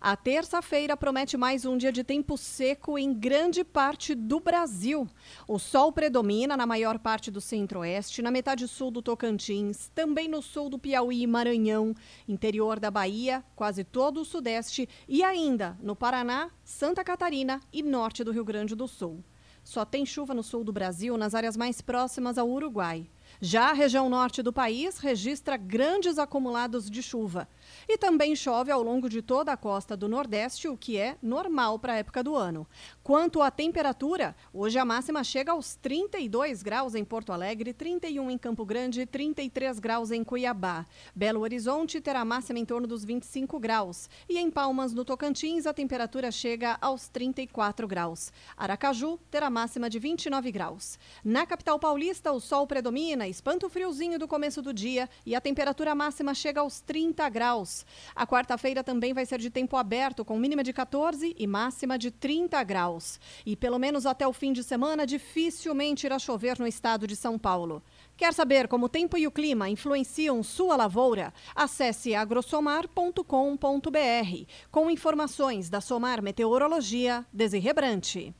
A terça-feira promete mais um dia de tempo seco em grande parte do Brasil. O sol predomina na maior parte do centro-oeste, na metade sul do Tocantins, também no sul do Piauí e Maranhão, interior da Bahia, quase todo o sudeste e ainda no Paraná, Santa Catarina e norte do Rio Grande do Sul. Só tem chuva no sul do Brasil, nas áreas mais próximas ao Uruguai. Já a região norte do país registra grandes acumulados de chuva. E também chove ao longo de toda a costa do Nordeste, o que é normal para a época do ano. Quanto à temperatura, hoje a máxima chega aos 32 graus em Porto Alegre, 31 em Campo Grande e 33 graus em Cuiabá. Belo Horizonte terá máxima em torno dos 25 graus. E em Palmas, no Tocantins, a temperatura chega aos 34 graus. Aracaju terá máxima de 29 graus. Na capital paulista, o sol predomina, espanta o friozinho do começo do dia e a temperatura máxima chega aos 30 graus. A quarta-feira também vai ser de tempo aberto, com mínima de 14 e máxima de 30 graus. E pelo menos até o fim de semana, dificilmente irá chover no estado de São Paulo. Quer saber como o tempo e o clima influenciam sua lavoura? Acesse agrosomar.com.br com informações da Somar Meteorologia Desirrebrante.